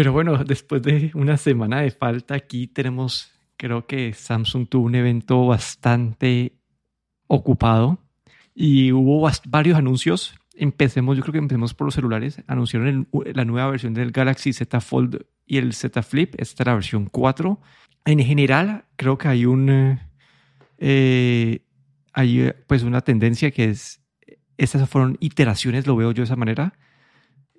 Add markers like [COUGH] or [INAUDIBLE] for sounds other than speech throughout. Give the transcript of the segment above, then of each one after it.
Pero bueno, después de una semana de falta aquí tenemos, creo que Samsung tuvo un evento bastante ocupado y hubo varios anuncios. Empecemos, yo creo que empecemos por los celulares. Anunciaron la nueva versión del Galaxy Z Fold y el Z Flip. Esta es la versión 4. En general, creo que hay un... Eh, hay pues una tendencia que es... Estas fueron iteraciones, lo veo yo de esa manera.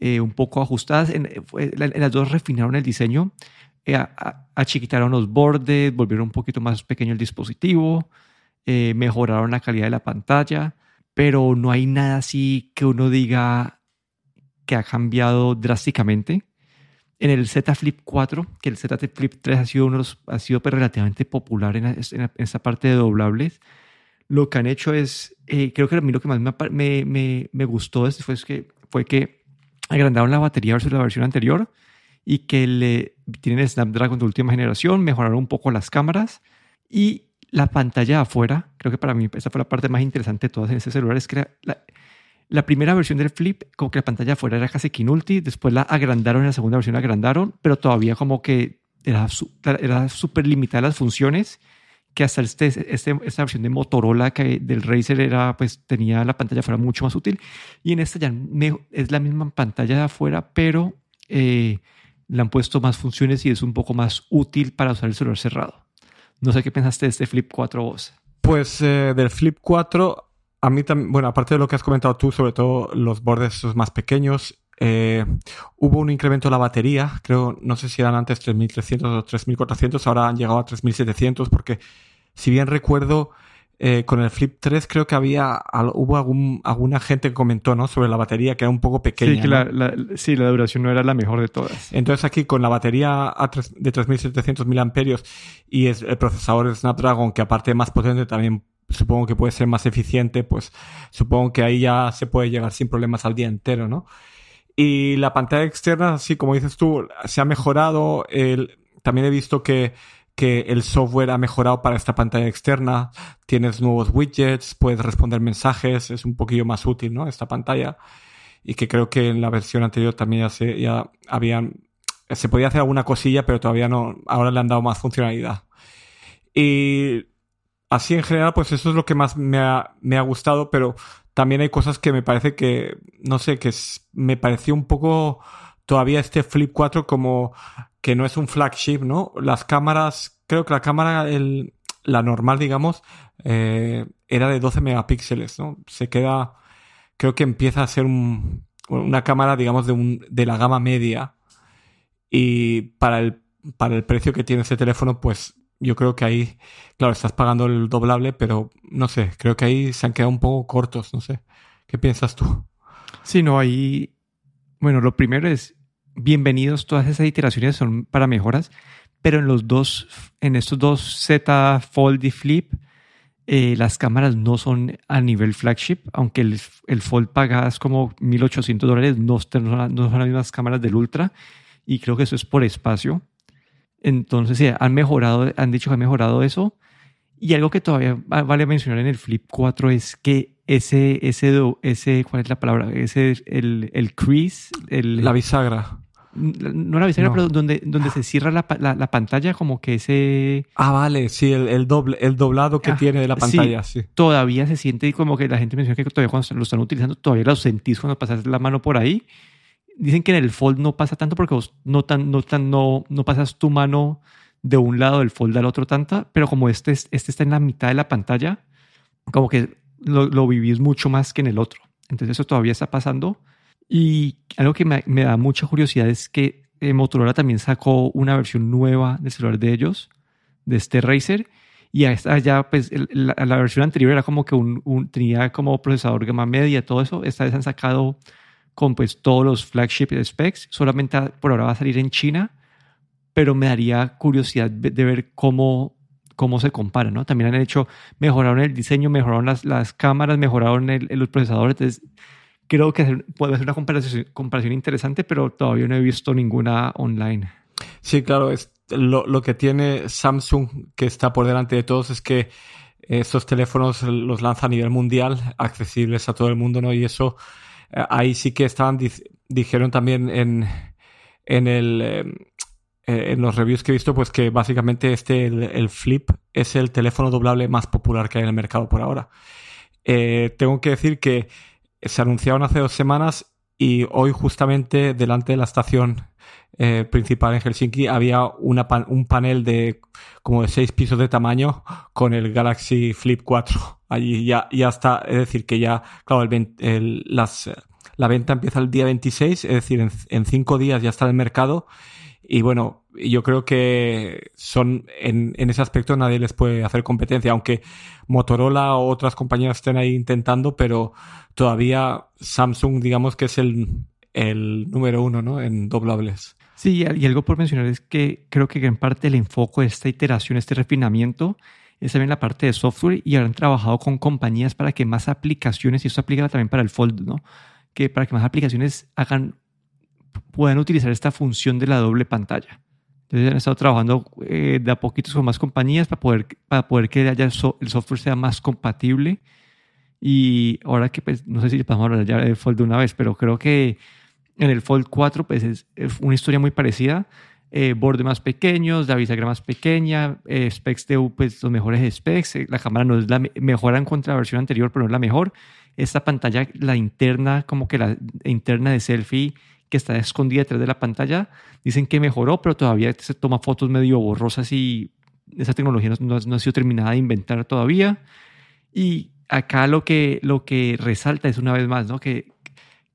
Eh, un poco ajustadas. En, las dos refinaron el diseño, eh, achiquitaron los bordes, volvieron un poquito más pequeño el dispositivo, mejoraron la calidad de la pantalla pero no hay nada así que uno diga que ha cambiado drásticamente. En el Z Flip 4, que el Z Flip 3 ha sido, uno ha sido pues relativamente popular en, esa parte de doblables, lo que han hecho es, eh, creo que a mí lo que más me, me, me gustó fue, que, fue que agrandaron la batería versus la versión anterior y que le tienen Snapdragon de última generación, mejoraron un poco las cámaras y la pantalla de afuera, creo que para mí esa fue la parte más interesante de todas en ese celular, es que la, primera versión del Flip, como que la pantalla de afuera era casi Kinulti, después la agrandaron, en la segunda versión la agrandaron, pero todavía como que era súper limitada las funciones, que hasta este, este, esta versión de Motorola que del Razer era, pues tenía la pantalla afuera mucho más útil, y en esta ya es la misma pantalla de afuera, pero eh, le han puesto más funciones y es un poco más útil para usar el celular cerrado. No sé qué pensaste de este Flip 4 vos. Pues eh, del Flip 4, a mí también, bueno, aparte de lo que has comentado tú, sobre todo los bordes más pequeños, eh, hubo un incremento de la batería, creo, no sé si eran antes 3300 o 3400, ahora han llegado a 3700 porque si bien recuerdo, eh, con el Flip 3 creo que había hubo algún, alguna gente que comentó ¿no? sobre la batería que era un poco pequeña. Sí, que la, sí, la duración no era la mejor de todas. Entonces aquí con la batería de 3700 mAh y es el procesador Snapdragon que aparte más potente también supongo que puede ser más eficiente, pues supongo que ahí ya se puede llegar sin problemas al día entero, ¿no? Y la pantalla externa, así como dices tú, se ha mejorado. El, también he visto que que el software ha mejorado para esta pantalla externa, tienes nuevos widgets, puedes responder mensajes, es un poquillo más útil, ¿no? Esta pantalla. Y que creo que en la versión anterior también ya se, ya habían, se podía hacer alguna cosilla, pero todavía no, ahora le han dado más funcionalidad. Y así en general, pues eso es lo que más me ha, me ha gustado, pero también hay cosas que me parece que, no sé, que me pareció un poco todavía este Flip 4 como que no es un flagship, ¿no? Las cámaras, creo que la cámara, el, la normal, digamos, eh, era de 12 megapíxeles, ¿no? Se queda, creo que empieza a ser un, una cámara, digamos, de, un, de la gama media. Y para el, para el precio que tiene ese teléfono, pues yo creo que ahí, claro, estás pagando el doblable, pero no sé, creo que ahí se han quedado un poco cortos, no sé. ¿Qué piensas tú? Sí, no, ahí, bueno, lo primero es, bienvenidos, todas esas iteraciones son para mejoras, pero en los dos, en estos dos Z Fold y Flip, eh, las cámaras no son a nivel flagship, aunque el, el Fold pagas como 1800 dólares, no, no son las mismas cámaras del Ultra, y creo que eso es por espacio. Entonces, sí, han mejorado, han dicho que han mejorado eso. Y algo que todavía vale mencionar en el Flip 4 es que ese, ese, ese, ¿cuál es la palabra? Ese, el, el crease, el, la bisagra. No la bisagra, pero donde, donde se cierra la, la, pantalla, como que ese. Ah, vale, sí, el, el doble, el doblado que ah, tiene de la pantalla, sí, Todavía se siente como que la gente menciona que todavía cuando lo están utilizando, todavía lo sentís cuando pasas la mano por ahí. Dicen que en el fold no pasa tanto porque vos no, tan, no, tan, no, no pasas tu mano de un lado del fold al otro tanta, pero como este, este está en la mitad de la pantalla, como que lo, lo vivís mucho más que en el otro. Entonces eso todavía está pasando. Y algo que me, da mucha curiosidad es que eh, Motorola también sacó una versión nueva del celular de ellos, de este Razer. Y esta ya, pues, la, versión anterior era como que un, tenía como procesador gama media, todo eso. Esta vez han sacado con pues todos los flagship specs. Solamente por ahora va a salir en China, pero me daría curiosidad de ver cómo cómo se compara, ¿no? También han hecho, mejoraron el diseño, mejoraron las, las cámaras, mejoraron el, los procesadores. Entonces, creo que puede ser una comparación, comparación, interesante, pero todavía no he visto ninguna online. Sí, claro, es lo, lo, que tiene Samsung, que está por delante de todos, es que estos teléfonos los lanza a nivel mundial, accesibles a todo el mundo, ¿no? Y eso, ahí sí que estaban, dijeron también en, en el em, eh, en los reviews que he visto, pues que básicamente este, el, Flip, es el teléfono doblable más popular que hay en el mercado por ahora. Eh, tengo que decir que se anunciaron hace dos semanas y hoy justamente delante de la estación eh, principal en Helsinki había una un panel de como de seis pisos de tamaño con el Galaxy Flip 4. Allí ya, ya está, es decir, que ya, claro, el, las, la venta empieza el día 26, es decir, en, en cinco días ya está en el mercado y bueno, yo creo que son en, en, ese aspecto nadie les puede hacer competencia, aunque Motorola o otras compañías estén ahí intentando, pero todavía Samsung, digamos que es el, el número uno ¿no? en doblables. Sí, y algo por mencionar es que creo que gran parte del enfoque de esta iteración, este refinamiento, es también la parte de software y habrán trabajado con compañías para que más aplicaciones, y eso aplica también para el Fold, ¿no? Que para que más aplicaciones hagan puedan utilizar esta función de la doble pantalla. Entonces han estado trabajando eh, de a poquitos con más compañías para poder, para poder que haya el, software sea más compatible. Y ahora que, pues, no sé si podemos hablar ya del Fold de una vez, pero creo que en el Fold 4 pues, es, una historia muy parecida. Eh, más pequeños, la bisagra más pequeña, eh, specs de pues, los mejores specs. la cámara no es la mejor en contra la versión anterior, pero no es la mejor. Esta pantalla, la interna, como que la interna de selfie que está escondida detrás de la pantalla. Dicen que mejoró, pero todavía se toma fotos medio borrosas y esa tecnología no, ha sido terminada de inventar todavía. Y acá lo que, lo que resalta es una vez más ¿no? que,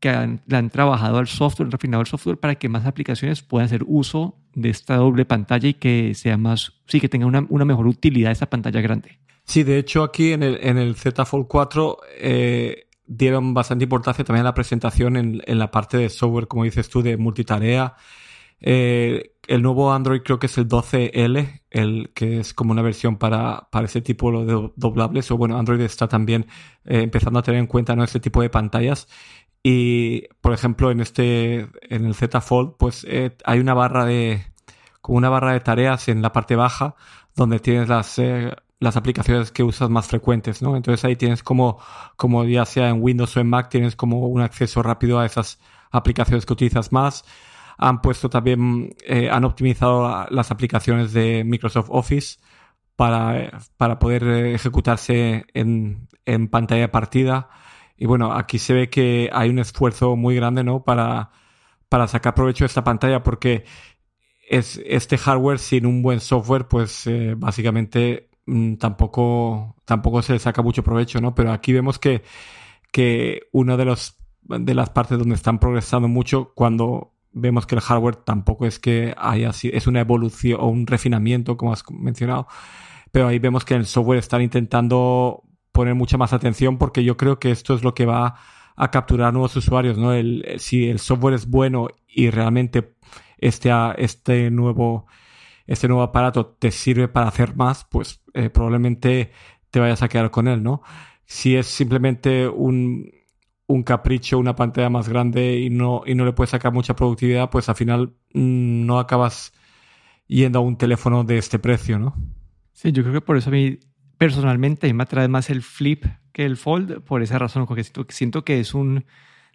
que han, han trabajado al software, han refinado el software para que más aplicaciones puedan hacer uso de esta doble pantalla y que sea más, sí, que tenga una, mejor utilidad esa pantalla grande. Sí, de hecho aquí en el, en el Z Fold 4 eh, dieron bastante importancia también a la presentación en, en la parte de software, como dices tú, de multitarea. Eh, el nuevo Android creo que es el 12L, el que es como una versión para, para ese tipo de doblables. O bueno, Android está también eh, empezando a tener en cuenta ¿no? este tipo de pantallas. Y por ejemplo, en este, en el Z Fold, pues eh, hay una barra de, como una barra de tareas en la parte baja, donde tienes las las aplicaciones que usas más frecuentes, ¿no? Entonces ahí tienes como, como ya sea en Windows o en Mac, tienes como un acceso rápido a esas aplicaciones que utilizas más. Han puesto también, eh, han optimizado las aplicaciones de Microsoft Office para, para poder eh, ejecutarse en, en pantalla partida. Y bueno, aquí se ve que hay un esfuerzo muy grande, ¿no? Para, para sacar provecho de esta pantalla porque es, este hardware sin un buen software, pues eh, básicamente Mm, tampoco, tampoco se le saca mucho provecho, ¿no? Pero aquí vemos que, que una de, los, de las partes donde están progresando mucho cuando vemos que el hardware tampoco es que haya es una evolución o un refinamiento, como has mencionado, pero ahí vemos que el software están intentando poner mucha más atención porque yo creo que esto es lo que va a capturar nuevos usuarios, ¿no? El, si el software es bueno y realmente este, este nuevo este nuevo aparato te sirve para hacer más, pues eh, probablemente te vayas a quedar con él, ¿no? Si es simplemente un, un capricho, una pantalla más grande y no, y no le puedes sacar mucha productividad, pues al final mm, no acabas yendo a un teléfono de este precio, ¿no? Sí, yo creo que por eso a mí personalmente me atrae más el Flip que el Fold, por esa razón, porque siento, que es un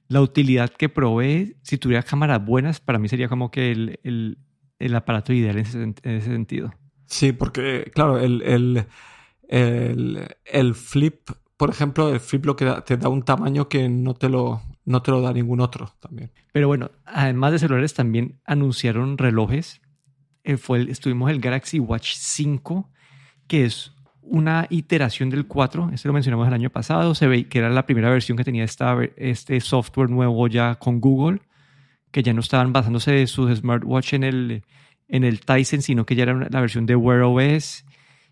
la utilidad que provee, si tuviera cámaras buenas, para mí sería como que el, el aparato ideal en ese, sentido. Sí, porque, claro, el, el, el, flip, por ejemplo, el flip lo que te da un tamaño que no te lo, no te lo da ningún otro también. Pero bueno, además de celulares, también anunciaron relojes. Eh, fue estuvimos el Galaxy Watch 5, que es una iteración del 4. Este lo mencionamos el año pasado. Se ve que era la primera versión que tenía esta, este software nuevo ya con Google que ya no estaban basándose de sus smartwatch en el, en el Tyson, sino que ya era la versión de Wear OS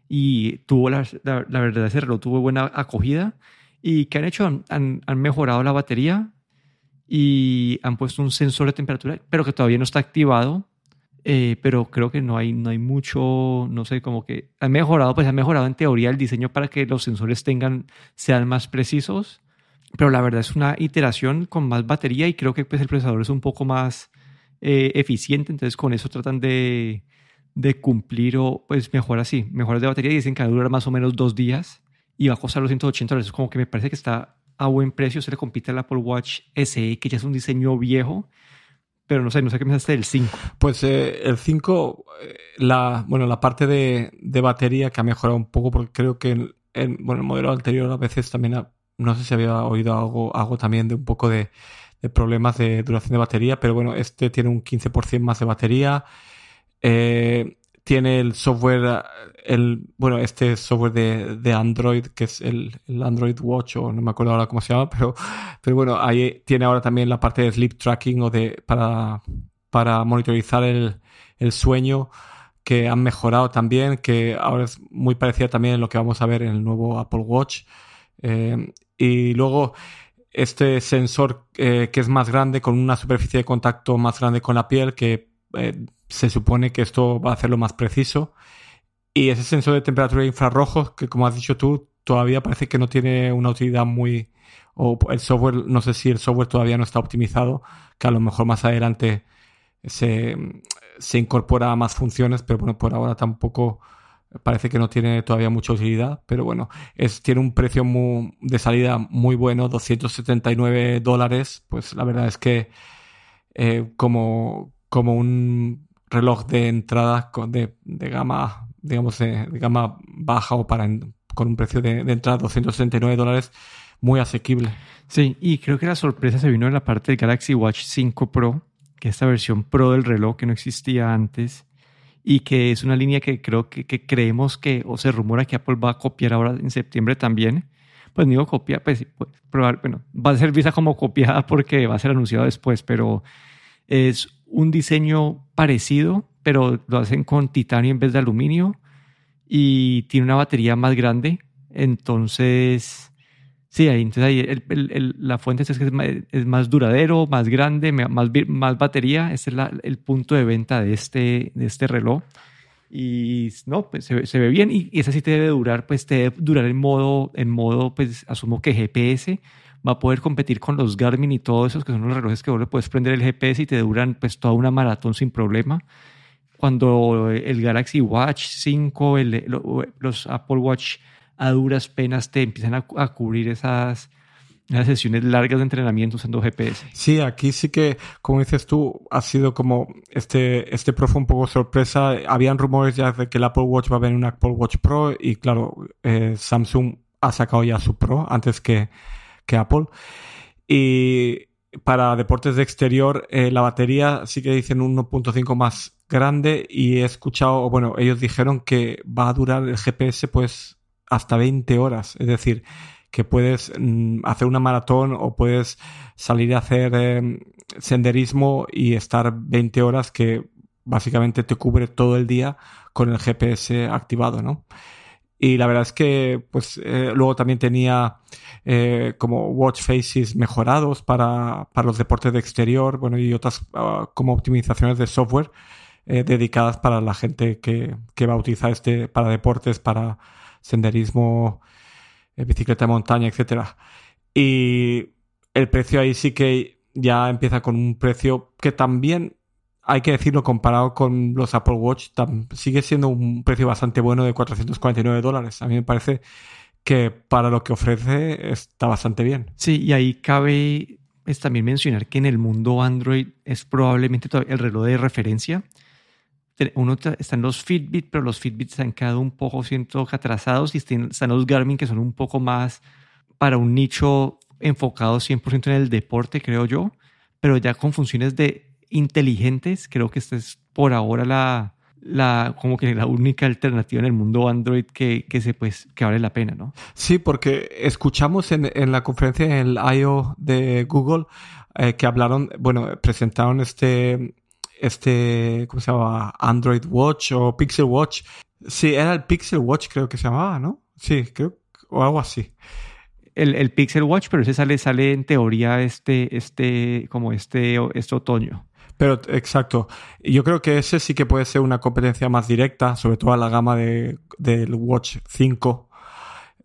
y tuvo la, la, verdad ese reloj tuvo buena acogida y ¿qué han hecho? Han, han, mejorado la batería y han puesto un sensor de temperatura, pero que todavía no está activado. Eh, pero creo que no hay, no hay mucho, no sé, como que han mejorado, pues han mejorado en teoría el diseño para que los sensores tengan, sean más precisos pero la verdad es una iteración con más batería y creo que pues, el procesador es un poco más eh, eficiente, entonces con eso tratan de, de, cumplir o pues mejor así, mejoras de batería y dicen que va a durar más o menos dos días y va a costar los 180 dólares, como que me parece que está a buen precio, se le compite al Apple Watch SE, que ya es un diseño viejo, pero no sé, no sé qué pensaste del 5. Pues eh, el 5, eh, la, bueno, la parte de, de, batería que ha mejorado un poco, porque creo que en, en, bueno, el modelo anterior a veces también, ha, no sé si había oído algo, algo también de un poco de, de problemas de duración de batería, pero bueno, este tiene un 15% más de batería. Eh, tiene el software, el, bueno, este software de, de Android, que es el, el, Android Watch, o no me acuerdo ahora cómo se llama, pero, pero bueno, ahí tiene ahora también la parte de sleep tracking o de, para, para monitorizar el, el sueño que han mejorado también, que ahora es muy parecida también en lo que vamos a ver en el nuevo Apple Watch. Eh, y luego este sensor eh, que es más grande, con una superficie de contacto más grande con la piel, que eh, se supone que esto va a hacerlo más preciso. Y ese sensor de temperatura de infrarrojos, que como has dicho tú, todavía parece que no tiene una utilidad muy... O el software, no sé si el software todavía no está optimizado, que a lo mejor más adelante se, se incorpora a más funciones, pero bueno, por ahora tampoco parece que no tiene todavía mucha utilidad, pero bueno, tiene un precio muy, de salida muy bueno, 279 dólares, pues la verdad es que eh, como, como un reloj de entrada de, de gama, digamos, de, de, gama baja o para con un precio de, de entrada 269 dólares muy asequible. Sí, y creo que la sorpresa se vino en la parte del Galaxy Watch 5 Pro, que es esta versión Pro del reloj que no existía antes y que es una línea que creo que, que, creemos que, o se rumora que Apple va a copiar ahora en septiembre también. Pues digo copiar, pues, pues probar, bueno, va a ser vista como copiada porque va a ser anunciado después, pero es un diseño parecido, pero lo hacen con titanio en vez de aluminio y tiene una batería más grande. Entonces, sí, ahí, entonces ahí la fuente es que es más, es más, duradero, más grande, más, más batería. Este es el punto de venta de este, de este reloj. Y no, pues se, se ve bien y, y esa sí te debe durar, pues te debe durar en modo, en modo, pues asumo que GPS va a poder competir con los Garmin y todos esos que son los relojes que vos le puedes prender el GPS y te duran pues toda una maratón sin problema. Cuando el Galaxy Watch 5, el, los Apple Watch a duras penas te empiezan a, cubrir esas, esas sesiones largas de entrenamiento usando GPS. Sí, aquí sí que, como dices tú, ha sido como este, este Pro fue un poco sorpresa. Habían rumores ya de que el Apple Watch va a venir un Apple Watch Pro y claro, eh, Samsung ha sacado ya su Pro antes que, que Apple. Y para deportes de exterior, eh, la batería sí que dicen 1.5 más grande y he escuchado, bueno, ellos dijeron que va a durar el GPS pues hasta 20 horas. Es decir, que puedes mm, hacer una maratón o puedes salir a hacer eh, senderismo y estar 20 horas que básicamente te cubre todo el día con el GPS activado, ¿no? Y la verdad es que, pues, eh, luego también tenía eh, como watch faces mejorados para, para, los deportes de exterior, bueno, y otras uh, como optimizaciones de software eh, dedicadas para la gente que, que, va a utilizar este para deportes, para senderismo, bicicleta de montaña, etcétera. Y el precio ahí sí que ya empieza con un precio que también hay que decirlo, comparado con los Apple Watch, sigue siendo un precio bastante bueno de 449 dólares. A mí me parece que para lo que ofrece está bastante bien. Sí, y ahí cabe es también mencionar que en el mundo Android es probablemente el reloj de referencia. Uno están los Fitbit, pero los Fitbit se han quedado un poco siento atrasados y están los Garmin que son un poco más para un nicho enfocado 100% en el deporte, creo yo, pero ya con funciones de inteligentes, creo que esta es por ahora la, la, como que la única alternativa en el mundo Android que, que, se, pues, que vale la pena, ¿no? Sí, porque escuchamos en, en la conferencia en el I.O. de Google eh, que hablaron, bueno, presentaron este, este, ¿cómo se llama? Android Watch o Pixel Watch. Sí, era el Pixel Watch creo que se llamaba, ¿no? Sí, creo, o algo así. El, el Pixel Watch, pero ese sale, sale en teoría este, este, como este, este otoño. Pero exacto. Yo creo que ese sí que puede ser una competencia más directa, sobre todo a la gama de, del Watch 5.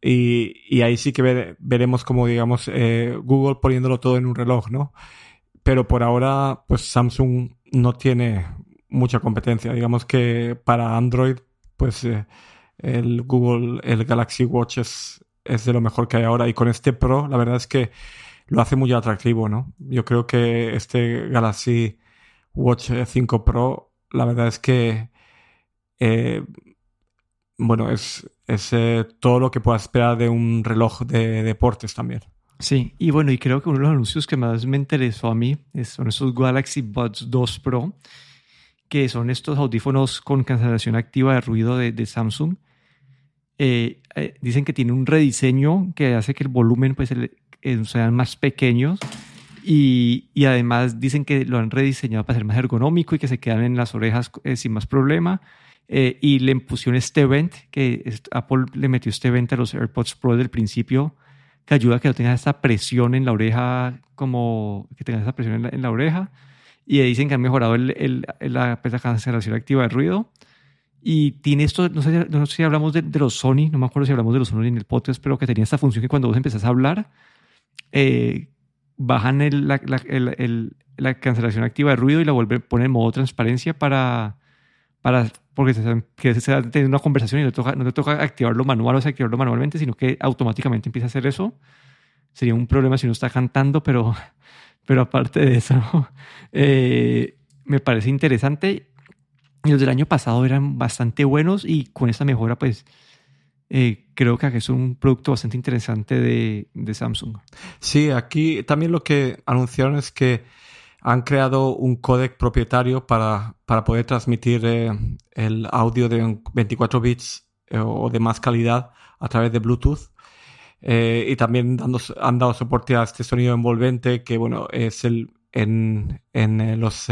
Y, y ahí sí que ver, veremos como, digamos, eh, Google poniéndolo todo en un reloj, ¿no? Pero por ahora, pues Samsung no tiene mucha competencia. Digamos que para Android, pues eh, el Google, el Galaxy Watch es, es de lo mejor que hay ahora. Y con este Pro, la verdad es que lo hace muy atractivo, ¿no? Yo creo que este Galaxy Watch 5 Pro, la verdad es que, eh, bueno, es, es eh, todo lo que puedas esperar de un reloj de deportes también. Sí, y bueno, y creo que uno de los anuncios que más me interesó a mí son estos Galaxy Buds 2 Pro, que son estos audífonos con cancelación activa de ruido de, Samsung. Eh, dicen que tiene un rediseño que hace que el volumen pues, sean más pequeños y, y, además dicen que lo han rediseñado para ser más ergonómico y que se quedan en las orejas eh, sin más problema. Eh, y le pusieron este event, que Apple le metió este event a los AirPods Pro del principio, que ayuda a que no tengas esa presión en la oreja, como que tengas esa presión en la, oreja. Y dicen que han mejorado el, el, la, la, cancelación activa de ruido. Y tiene esto, no sé, no sé si hablamos de, de, los Sony, no me acuerdo si hablamos de los Sony en el podcast, pero que tenía esta función que cuando vos empezás a hablar, eh, bajan el, la, el, la, cancelación activa de ruido y la vuelven, ponen en modo transparencia para, para porque se, que se teniendo una conversación y no toca, no te toca activarlo manual o activarlo manualmente, sino que automáticamente empieza a hacer eso. Sería un problema si uno está cantando, pero, [LAUGHS] pero aparte de eso, [LAUGHS] eh, me parece interesante. Los del año pasado eran bastante buenos y con esta mejora, pues eh, creo que es un producto bastante interesante de, de, Samsung. Sí, aquí también lo que anunciaron es que han creado un códec propietario para, para poder transmitir eh, el audio de 24 bits eh, o de más calidad a través de Bluetooth. y también dando, han dado soporte a este sonido envolvente que, bueno, es el en, en los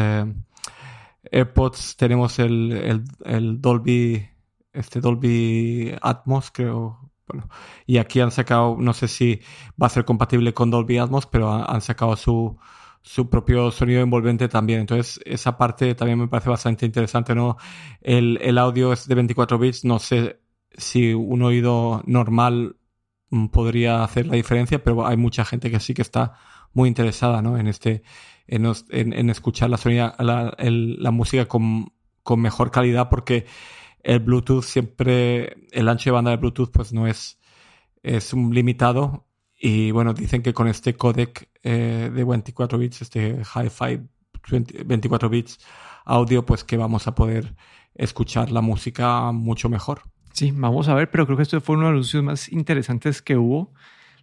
AirPods tenemos el, el Dolby este Dolby Atmos, creo. Bueno, y aquí han sacado, no sé si va a ser compatible con Dolby Atmos, pero han, sacado su, su propio sonido envolvente también. Entonces, esa parte también me parece bastante interesante, ¿no? El, el audio es de 24 bits, no sé si un oído normal podría hacer la diferencia, pero hay mucha gente que sí que está muy interesada, ¿no? En este, en, en, escuchar la, sonida, la, la música con, con mejor calidad, porque el Bluetooth siempre, el ancho de banda de Bluetooth pues no es, es limitado y bueno, dicen que con este codec eh, de 24 bits, este Hi-Fi 24 bits audio, pues que vamos a poder escuchar la música mucho mejor. Sí, vamos a ver, pero creo que esto fue uno de los anuncios más interesantes que hubo.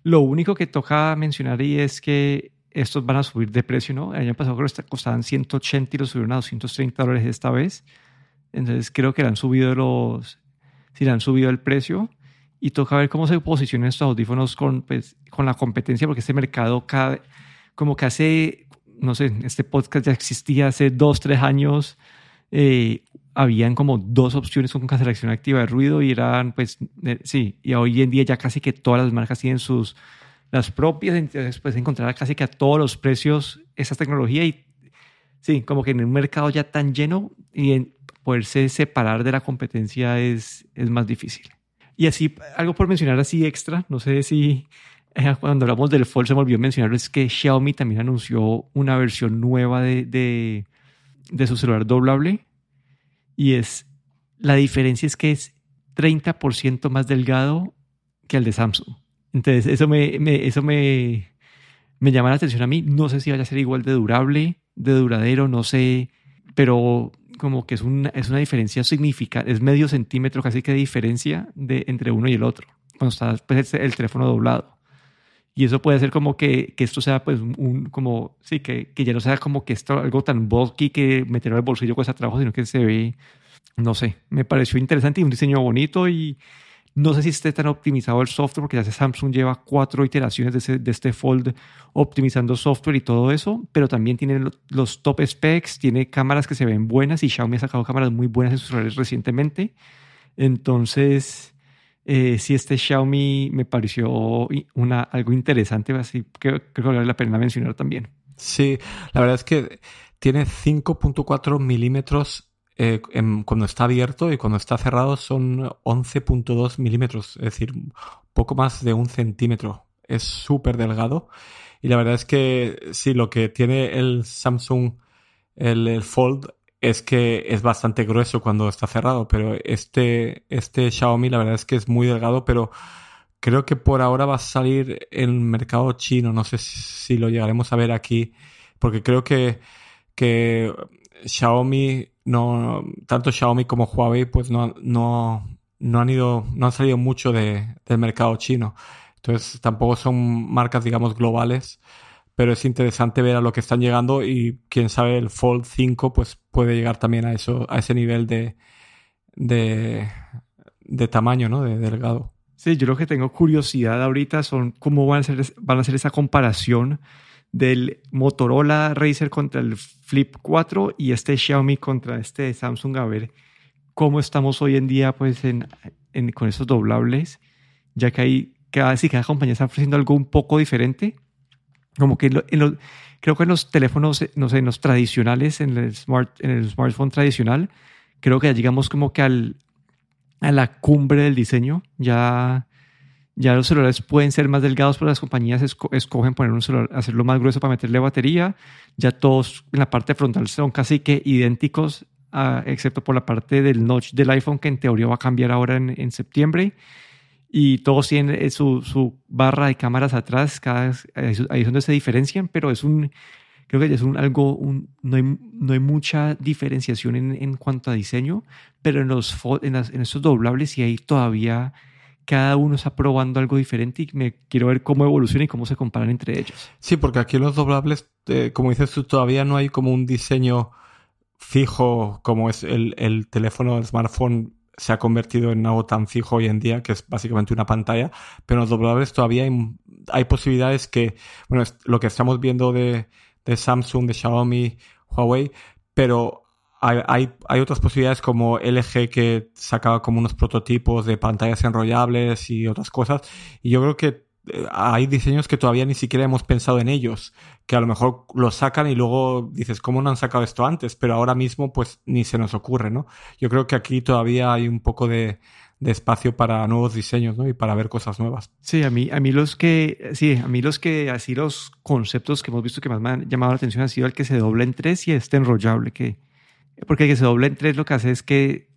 Lo único que toca mencionar ahí es que estos van a subir de precio, ¿no? El año pasado creo que costaban 180 y los subieron a 230 dólares esta vez. Entonces creo que le han subido los, si le han subido el precio y toca ver cómo se posicionan estos audífonos con, pues, con la competencia, porque este mercado cada, como que hace, no sé, este podcast ya existía hace dos, tres años, eh, habían como dos opciones con cancelación activa de ruido y eran, pues, sí, y hoy en día ya casi que todas las marcas tienen sus, las propias, entonces puedes encontrar casi que a todos los precios esa tecnología y sí, como que en un mercado ya tan lleno y en, poderse separar de la competencia es, es más difícil. Y así, algo por mencionar así extra, no sé si eh, cuando hablamos del Fold se me olvidó mencionar, es que Xiaomi también anunció una versión nueva de, de, de su celular doblable y es, la diferencia es que es 30% más delgado que el de Samsung. Entonces, eso me, me, eso me, me llama la atención a mí. No sé si vaya a ser igual de durable, de duradero, no sé, pero como que es una, es una diferencia significativa, es medio centímetro casi que de diferencia de, entre uno y el otro, cuando está pues, el teléfono doblado. Y eso puede ser como que, que esto sea pues un, como, sí, que, que, ya no sea como que esto algo tan bulky que meterlo el bolsillo cuesta trabajo, sino que se ve, no sé, me pareció interesante y un diseño bonito y, no sé si esté tan optimizado el software, porque ya Samsung lleva cuatro iteraciones de, este Fold optimizando software y todo eso, pero también tiene los top specs, tiene cámaras que se ven buenas y Xiaomi ha sacado cámaras muy buenas en sus redes recientemente. Entonces, eh, sí, este Xiaomi me pareció una, algo interesante, así que creo que vale la pena mencionar también. Sí, la verdad es que tiene 5.4 milímetros eh, cuando está abierto y cuando está cerrado son 11.2 milímetros, es decir, poco más de un centímetro. Es súper delgado. Y la verdad es que sí, lo que tiene el Samsung, el, Fold, es que es bastante grueso cuando está cerrado, pero este, este Xiaomi la verdad es que es muy delgado, pero creo que por ahora va a salir en el mercado chino. No sé si lo llegaremos a ver aquí, porque creo que que Xiaomi, no, tanto Xiaomi como Huawei, pues no, no, no han ido, no han salido mucho de, del mercado chino. Entonces tampoco son marcas, digamos, globales, pero es interesante ver a lo que están llegando y quién sabe el Fold 5 pues puede llegar también a eso, a ese nivel de, de, de tamaño, ¿no? De delgado. Sí, yo lo que tengo curiosidad ahorita son cómo van a hacer, van a hacer esa comparación del Motorola Racer contra el Flip 4 y este Xiaomi contra este Samsung. A ver cómo estamos hoy en día pues con esos doblables, ya que hay cada, si cada compañía está ofreciendo algo un poco diferente. Como que creo que en los teléfonos, no sé, en los tradicionales, en el, smart, en el smartphone tradicional, creo que ya llegamos como que al, a la cumbre del diseño. Ya, ya los celulares pueden ser más delgados, pero las compañías escogen poner un celular, hacerlo más grueso para meterle batería. Ya todos en la parte frontal son casi que idénticos, ah, excepto por la parte del notch del iPhone, que en teoría va a cambiar ahora en, en septiembre. Y todos tienen eh, su, su, barra de cámaras atrás, cada, ahí es donde se diferencian, pero es un, creo que es un, algo, un, no, hay, no hay mucha diferenciación en, en cuanto a diseño, pero en, los, en, en estos doblables sí hay todavía, cada uno está probando algo diferente y me quiero ver cómo evoluciona y cómo se comparan entre ellos. Sí, porque aquí los doblables, eh, como dices tú, todavía no hay como un diseño fijo como es el, el teléfono, el smartphone se ha convertido en algo tan fijo hoy en día, que es básicamente una pantalla, pero en los doblables todavía hay, hay posibilidades que, bueno, lo que estamos viendo de, de Samsung, de Xiaomi, Huawei, pero hay, hay, otras posibilidades como LG que sacaba como unos prototipos de pantallas enrollables y otras cosas. Y yo creo que eh, hay diseños que todavía ni siquiera hemos pensado en ellos, que a lo mejor los sacan y luego dices, ¿cómo no han sacado esto antes? Pero ahora mismo pues ni se nos ocurre, ¿no? Yo creo que aquí todavía hay un poco de, de espacio para nuevos diseños, ¿no? Y para ver cosas nuevas. Sí, a mí, a mí los que, sí, a mí los que, así los conceptos que hemos visto que más me han llamado la atención ha sido el que se dobla en tres y este enrollable, que, porque el que se dobla en tres lo que hace es que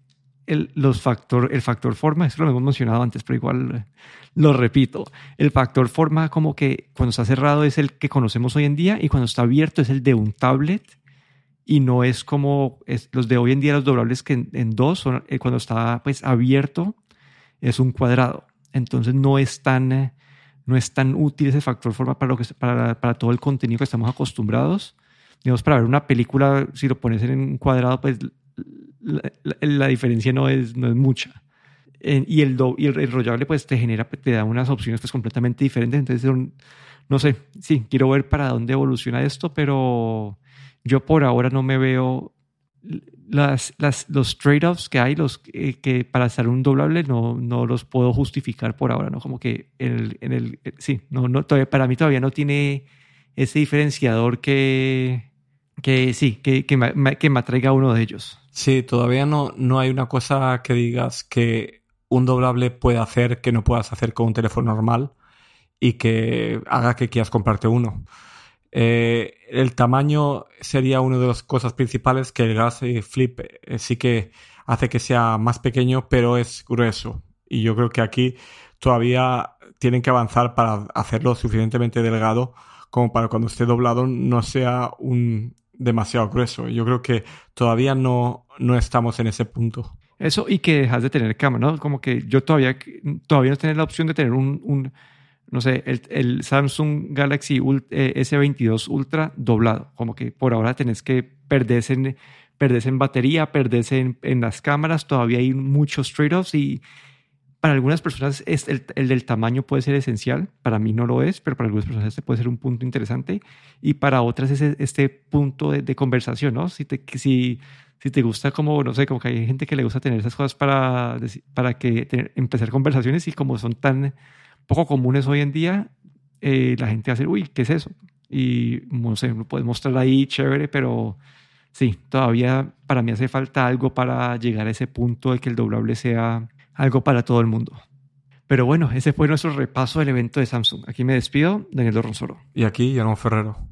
el, los factor, el factor forma, esto lo hemos mencionado antes, pero igual lo repito, el factor forma como que cuando está cerrado es el que conocemos hoy en día y cuando está abierto es el de un tablet y no es como es, los de hoy en día, los doblables que en, dos, son, eh, cuando está pues abierto, es un cuadrado. Entonces no es tan, eh, no es tan útil ese factor forma para, lo que, para, para todo el contenido que estamos acostumbrados. Digamos, para ver una película, si lo pones en un cuadrado, pues la, la, diferencia no es, no es mucha. y el, do, y el enrollable pues te genera, te da unas opciones pues completamente diferentes. Entonces, no sé, sí, quiero ver para dónde evoluciona esto, pero yo por ahora no me veo las, las, los trade-offs que hay, los que para hacer un doblable no, no los puedo justificar por ahora, ¿no? Como que en el, en el sí, no, no, todavía, para mí todavía no tiene ese diferenciador que, que sí, que, que, me, que me atraiga uno de ellos. Sí, todavía no, no hay una cosa que digas que un doblable puede hacer que no puedas hacer con un teléfono normal y que haga que quieras comprarte uno. Eh, el tamaño sería una de las cosas principales que el Galaxy Flip eh, sí que hace que sea más pequeño, pero es grueso. Y yo creo que aquí todavía tienen que avanzar para hacerlo suficientemente delgado como para cuando esté doblado no sea un demasiado grueso. Yo creo que todavía no, no estamos en ese punto. Eso y que dejas de tener cámara, ¿no? Como que yo todavía, todavía no tengo la opción de tener un, un no sé, el, Samsung Galaxy eh, S22 Ultra doblado. Como que por ahora tenés que perderse en, perderse en batería, perderse en las cámaras. Todavía hay muchos trade-offs y para algunas personas es el, el, del tamaño puede ser esencial. Para mí no lo es, pero para algunas personas este puede ser un punto interesante. Y para otras es este punto de, de conversación, ¿no? Si te, si, si te gusta como, no sé, como que hay gente que le gusta tener esas cosas para, para que empezar conversaciones y como son tan poco comunes hoy en día, eh, la gente hace, uy, ¿qué es eso? Y no sé, lo puedes mostrar ahí, chévere, pero sí, todavía para mí hace falta algo para llegar a ese punto de que el doblable sea algo para todo el mundo. Pero bueno, ese fue nuestro repaso del evento de Samsung. Aquí me despido, Daniel Ronsoro. Y aquí, Guillermo Ferrero.